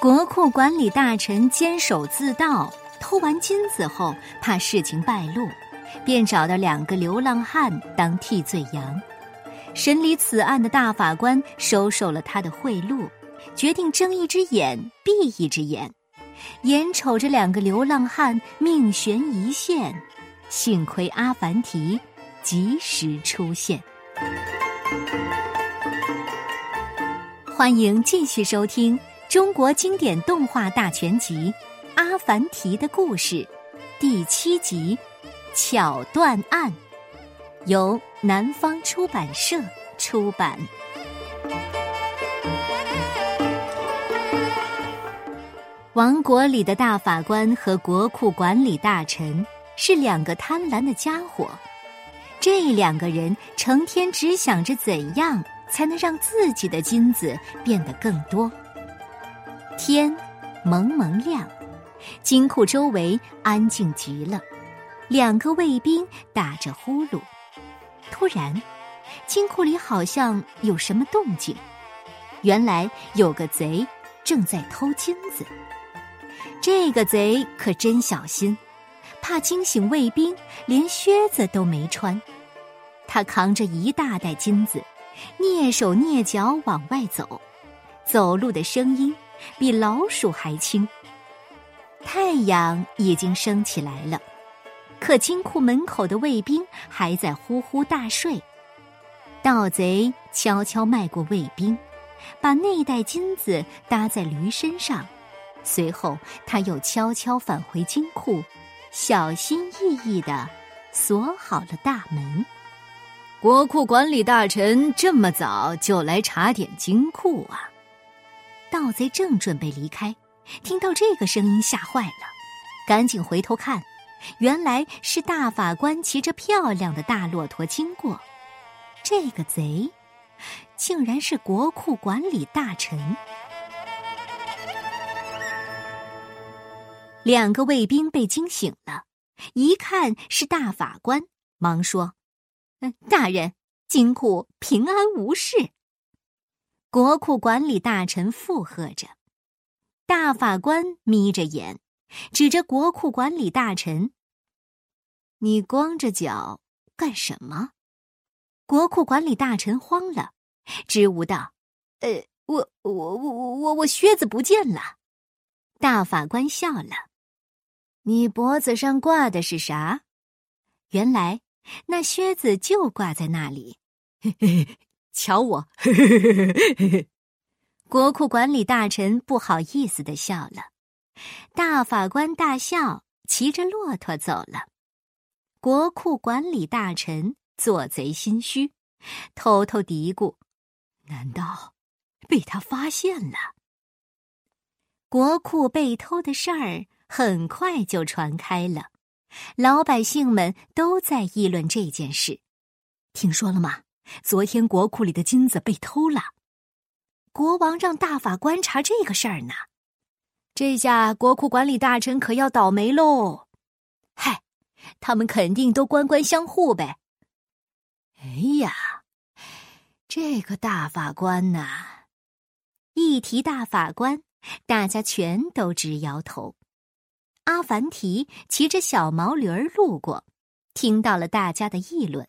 国库管理大臣监守自盗，偷完金子后，怕事情败露，便找到两个流浪汉当替罪羊。审理此案的大法官收受了他的贿赂，决定睁一只眼闭一只眼，眼瞅着两个流浪汉命悬一线，幸亏阿凡提及时出现。欢迎继续收听中国经典动画大全集《阿凡提的故事》第七集《巧断案》，由南方出版社出版。王国里的大法官和国库管理大臣是两个贪婪的家伙，这两个人成天只想着怎样。才能让自己的金子变得更多。天蒙蒙亮，金库周围安静极了，两个卫兵打着呼噜。突然，金库里好像有什么动静，原来有个贼正在偷金子。这个贼可真小心，怕惊醒卫兵，连靴子都没穿。他扛着一大袋金子。蹑手蹑脚往外走，走路的声音比老鼠还轻。太阳已经升起来了，可金库门口的卫兵还在呼呼大睡。盗贼悄悄迈过卫兵，把那袋金子搭在驴身上，随后他又悄悄返回金库，小心翼翼地锁好了大门。国库管理大臣这么早就来查点金库啊！盗贼正准备离开，听到这个声音吓坏了，赶紧回头看，原来是大法官骑着漂亮的大骆驼经过。这个贼，竟然是国库管理大臣。两个卫兵被惊醒了，一看是大法官，忙说。大人，金库平安无事。国库管理大臣附和着，大法官眯着眼，指着国库管理大臣：“你光着脚干什么？”国库管理大臣慌了，支吾道：“呃，我我我我我我靴子不见了。”大法官笑了：“你脖子上挂的是啥？”原来。那靴子就挂在那里，嘿嘿瞧我！国库管理大臣不好意思的笑了，大法官大笑，骑着骆驼走了。国库管理大臣做贼心虚，偷偷嘀咕：难道被他发现了？国库被偷的事儿很快就传开了。老百姓们都在议论这件事，听说了吗？昨天国库里的金子被偷了，国王让大法官查这个事儿呢。这下国库管理大臣可要倒霉喽！嗨，他们肯定都官官相护呗。哎呀，这个大法官呐，一提大法官，大家全都直摇头。阿凡提骑着小毛驴儿路过，听到了大家的议论。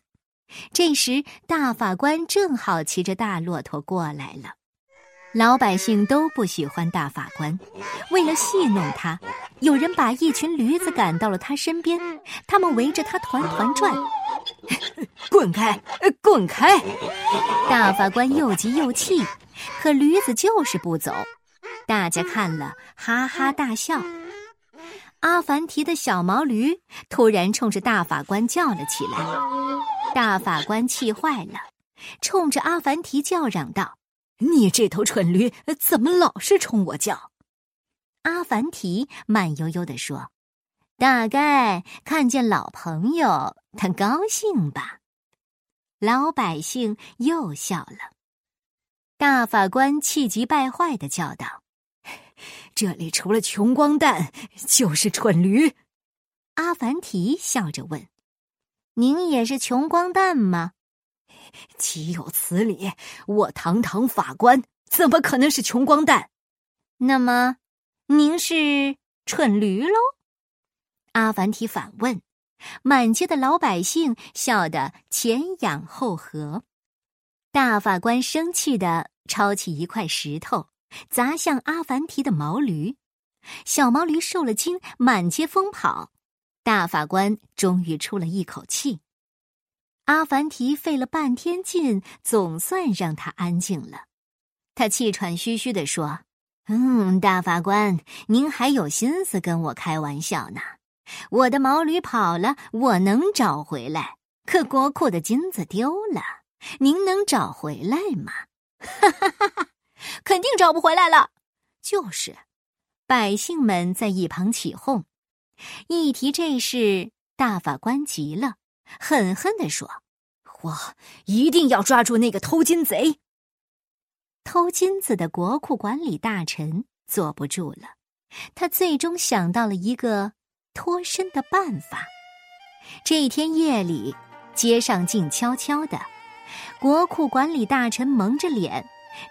这时，大法官正好骑着大骆驼过来了。老百姓都不喜欢大法官，为了戏弄他，有人把一群驴子赶到了他身边，他们围着他团团转。滚开！滚开！大法官又急又气，可驴子就是不走。大家看了，哈哈大笑。阿凡提的小毛驴突然冲着大法官叫了起来，大法官气坏了，冲着阿凡提叫嚷道：“你这头蠢驴，怎么老是冲我叫？”阿凡提慢悠悠地说：“大概看见老朋友，他高兴吧。”老百姓又笑了。大法官气急败坏的叫道。这里除了穷光蛋，就是蠢驴。阿凡提笑着问：“您也是穷光蛋吗？”“岂有此理！我堂堂法官，怎么可能是穷光蛋？”“那么您是蠢驴喽？阿凡提反问。满街的老百姓笑得前仰后合。大法官生气的抄起一块石头，砸向阿凡提的毛驴。小毛驴受了惊，满街疯跑。大法官终于出了一口气。阿凡提费了半天劲，总算让他安静了。他气喘吁吁地说：“嗯，大法官，您还有心思跟我开玩笑呢？我的毛驴跑了，我能找回来；可国库的金子丢了，您能找回来吗？”哈哈哈哈肯定找不回来了。就是，百姓们在一旁起哄。一提这事，大法官急了。狠狠地说：“我一定要抓住那个偷金贼！”偷金子的国库管理大臣坐不住了，他最终想到了一个脱身的办法。这一天夜里，街上静悄悄的，国库管理大臣蒙着脸，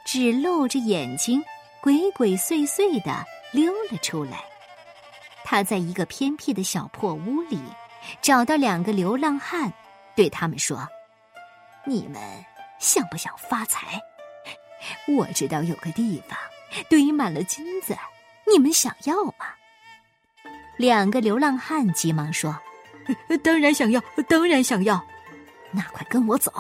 只露着眼睛，鬼鬼祟祟的溜了出来。他在一个偏僻的小破屋里。找到两个流浪汉，对他们说：“你们想不想发财？我知道有个地方堆满了金子，你们想要吗？”两个流浪汉急忙说：“ 当然想要，当然想要。”那快跟我走！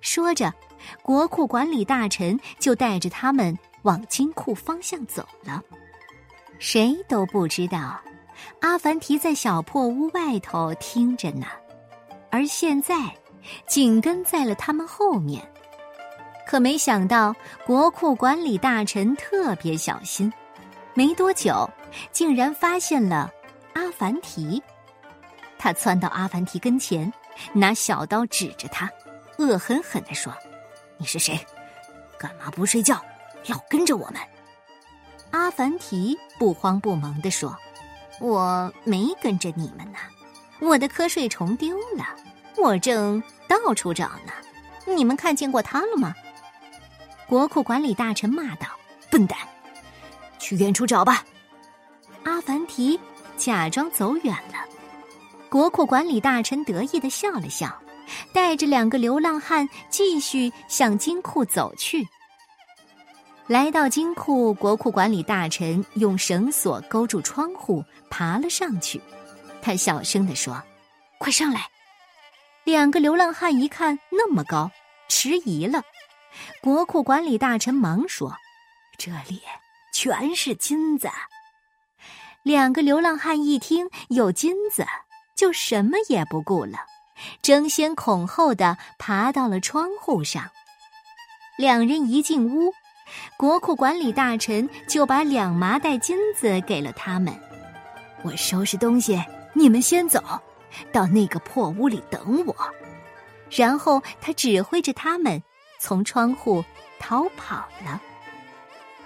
说着，国库管理大臣就带着他们往金库方向走了。谁都不知道。阿凡提在小破屋外头听着呢，而现在紧跟在了他们后面。可没想到，国库管理大臣特别小心，没多久竟然发现了阿凡提。他窜到阿凡提跟前，拿小刀指着他，恶狠狠地说：“你是谁？干嘛不睡觉，老跟着我们？”阿凡提不慌不忙地说。我没跟着你们呢，我的瞌睡虫丢了，我正到处找呢。你们看见过它了吗？国库管理大臣骂道：“笨蛋，去远处找吧。”阿凡提假装走远了。国库管理大臣得意的笑了笑，带着两个流浪汉继续向金库走去。来到金库，国库管理大臣用绳索勾住窗户，爬了上去。他小声地说：“快上来！”两个流浪汉一看那么高，迟疑了。国库管理大臣忙说：“这里全是金子。”两个流浪汉一听有金子，就什么也不顾了，争先恐后的爬到了窗户上。两人一进屋。国库管理大臣就把两麻袋金子给了他们。我收拾东西，你们先走，到那个破屋里等我。然后他指挥着他们从窗户逃跑了。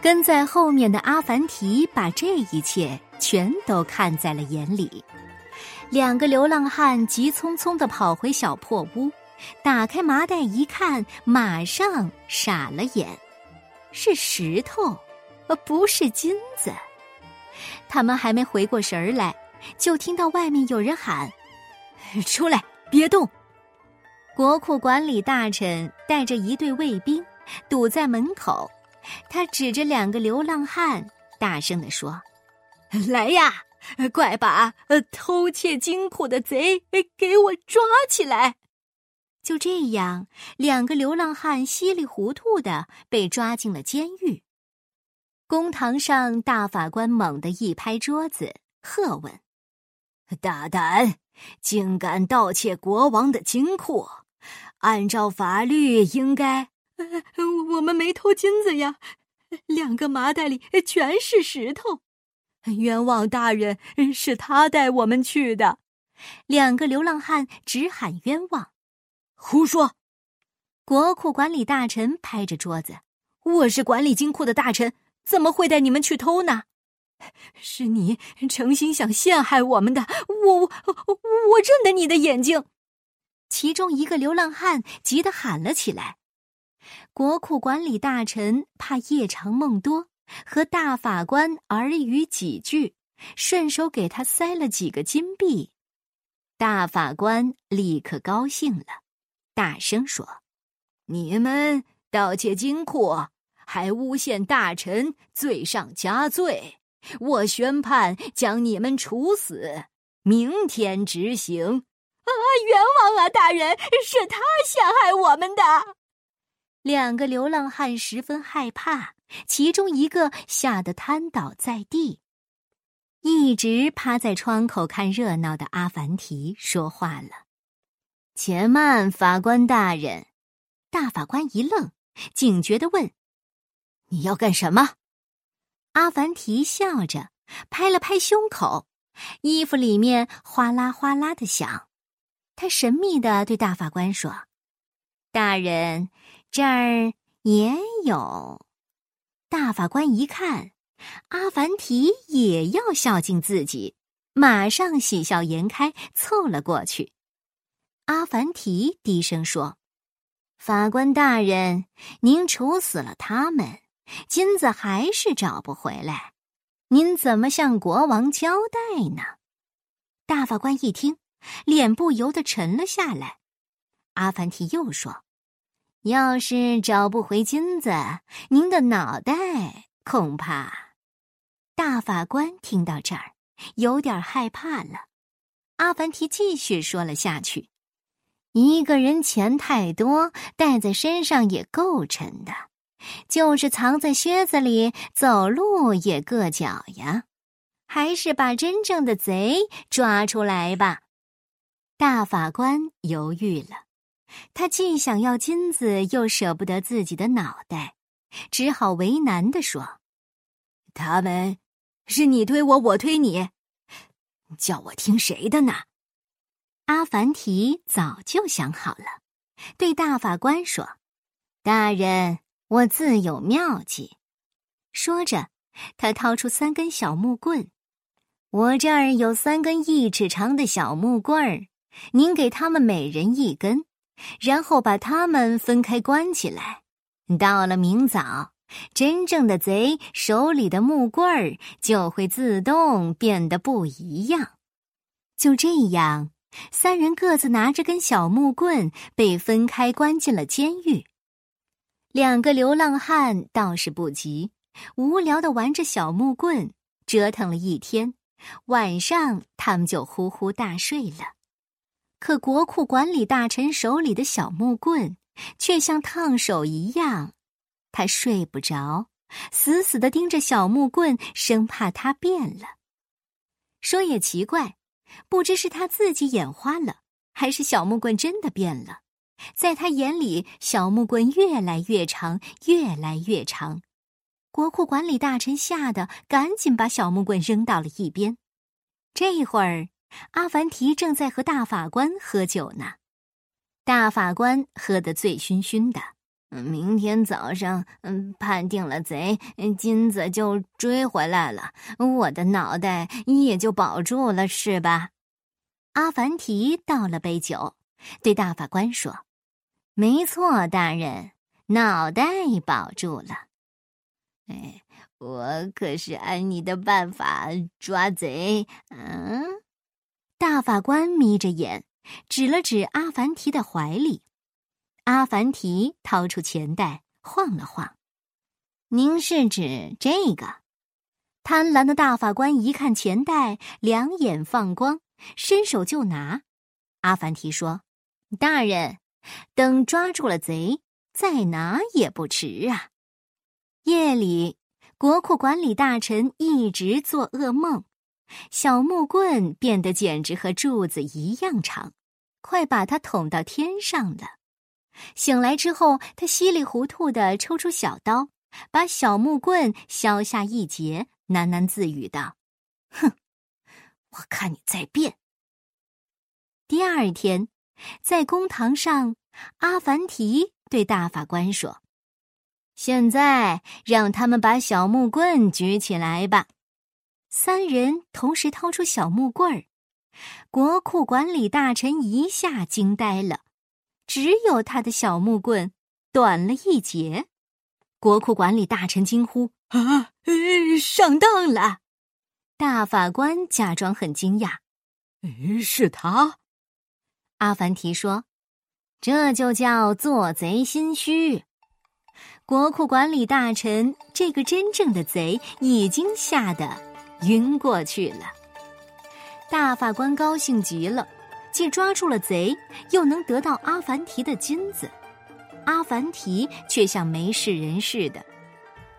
跟在后面的阿凡提把这一切全都看在了眼里。两个流浪汉急匆匆的跑回小破屋，打开麻袋一看，马上傻了眼。是石头，而不是金子。他们还没回过神儿来，就听到外面有人喊：“出来，别动！”国库管理大臣带着一队卫兵堵在门口，他指着两个流浪汉，大声地说：“来呀，快把偷窃金库的贼给我抓起来！”就这样，两个流浪汉稀里糊涂的被抓进了监狱。公堂上，大法官猛地一拍桌子，喝问：“大胆，竟敢盗窃国王的金库！按照法律，应该……我们没偷金子呀，两个麻袋里全是石头。冤枉大人，是他带我们去的。”两个流浪汉直喊冤枉。胡说！国库管理大臣拍着桌子：“我是管理金库的大臣，怎么会带你们去偷呢？是你诚心想陷害我们的，我我我认得你的眼睛。”其中一个流浪汉急得喊了起来。国库管理大臣怕夜长梦多，和大法官耳语几句，顺手给他塞了几个金币。大法官立刻高兴了，大声说：“你们盗窃金库，还诬陷大臣，罪上加罪！我宣判将你们处死，明天执行。”啊，冤枉啊！大人，是他陷害我们的。两个流浪汉十分害怕。其中一个吓得瘫倒在地，一直趴在窗口看热闹的阿凡提说话了：“且慢，法官大人。”大法官一愣，警觉的问：“你要干什么？”阿凡提笑着拍了拍胸口，衣服里面哗啦哗啦的响。他神秘的对大法官说：“大人，这儿也有。”大法官一看，阿凡提也要孝敬自己，马上喜笑颜开，凑了过去。阿凡提低声说：“法官大人，您处死了他们，金子还是找不回来，您怎么向国王交代呢？”大法官一听，脸不由得沉了下来。阿凡提又说。要是找不回金子，您的脑袋恐怕……大法官听到这儿，有点害怕了。阿凡提继续说了下去：“一个人钱太多，带在身上也够沉的，就是藏在靴子里，走路也硌脚呀。还是把真正的贼抓出来吧。”大法官犹豫了。他既想要金子，又舍不得自己的脑袋，只好为难的说：“他们是你推我，我推你，叫我听谁的呢？”阿凡提早就想好了，对大法官说：“大人，我自有妙计。”说着，他掏出三根小木棍：“我这儿有三根一尺长的小木棍儿，您给他们每人一根。”然后把他们分开关起来。到了明早，真正的贼手里的木棍儿就会自动变得不一样。就这样，三人各自拿着根小木棍，被分开关进了监狱。两个流浪汉倒是不急，无聊的玩着小木棍，折腾了一天。晚上，他们就呼呼大睡了。可国库管理大臣手里的小木棍却像烫手一样，他睡不着，死死的盯着小木棍，生怕它变了。说也奇怪，不知是他自己眼花了，还是小木棍真的变了。在他眼里，小木棍越来越长，越来越长。国库管理大臣吓得赶紧把小木棍扔到了一边。这会儿。阿凡提正在和大法官喝酒呢，大法官喝得醉醺醺的。明天早上，嗯，判定了贼，金子就追回来了，我的脑袋也就保住了，是吧？阿凡提倒了杯酒，对大法官说：“没错，大人，脑袋保住了。哎，我可是按你的办法抓贼，嗯。”大法官眯着眼，指了指阿凡提的怀里。阿凡提掏出钱袋，晃了晃。您是指这个？贪婪的大法官一看钱袋，两眼放光，伸手就拿。阿凡提说：“大人，等抓住了贼，再拿也不迟啊。”夜里，国库管理大臣一直做噩梦。小木棍变得简直和柱子一样长，快把他捅到天上了。醒来之后，他稀里糊涂的抽出小刀，把小木棍削下一截，喃喃自语道：“哼，我看你在变。”第二天，在公堂上，阿凡提对大法官说：“现在让他们把小木棍举起来吧。”三人同时掏出小木棍儿，国库管理大臣一下惊呆了，只有他的小木棍短了一截。国库管理大臣惊呼：“啊，上当了！”大法官假装很惊讶：“是他。”阿凡提说：“这就叫做贼心虚。”国库管理大臣这个真正的贼已经吓得晕过去了。大法官高兴极了，既抓住了贼，又能得到阿凡提的金子。阿凡提却像没事人似的。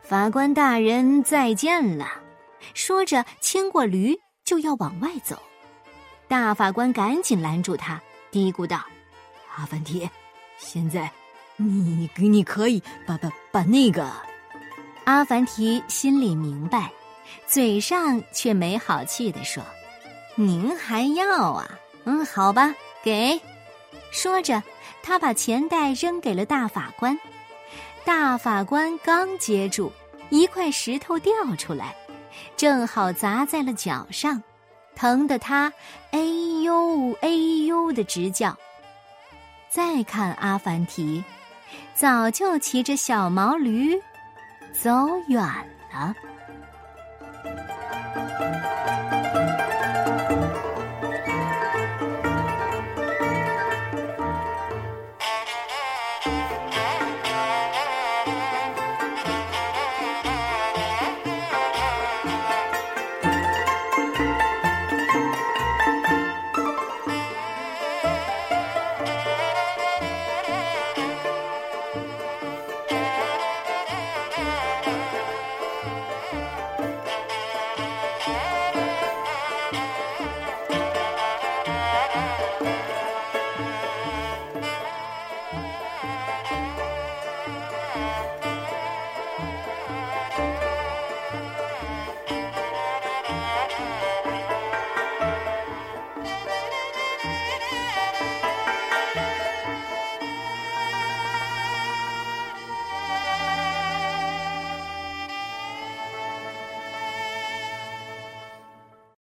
法官大人再见了，说着牵过驴就要往外走。大法官赶紧拦住他。嘀咕道：“阿凡提，现在，你你你可以把把把那个。”阿凡提心里明白，嘴上却没好气的说：“您还要啊？嗯，好吧，给。”说着，他把钱袋扔给了大法官。大法官刚接住，一块石头掉出来，正好砸在了脚上。疼得他哎呦哎呦的直叫。再看阿凡提，早就骑着小毛驴走远了。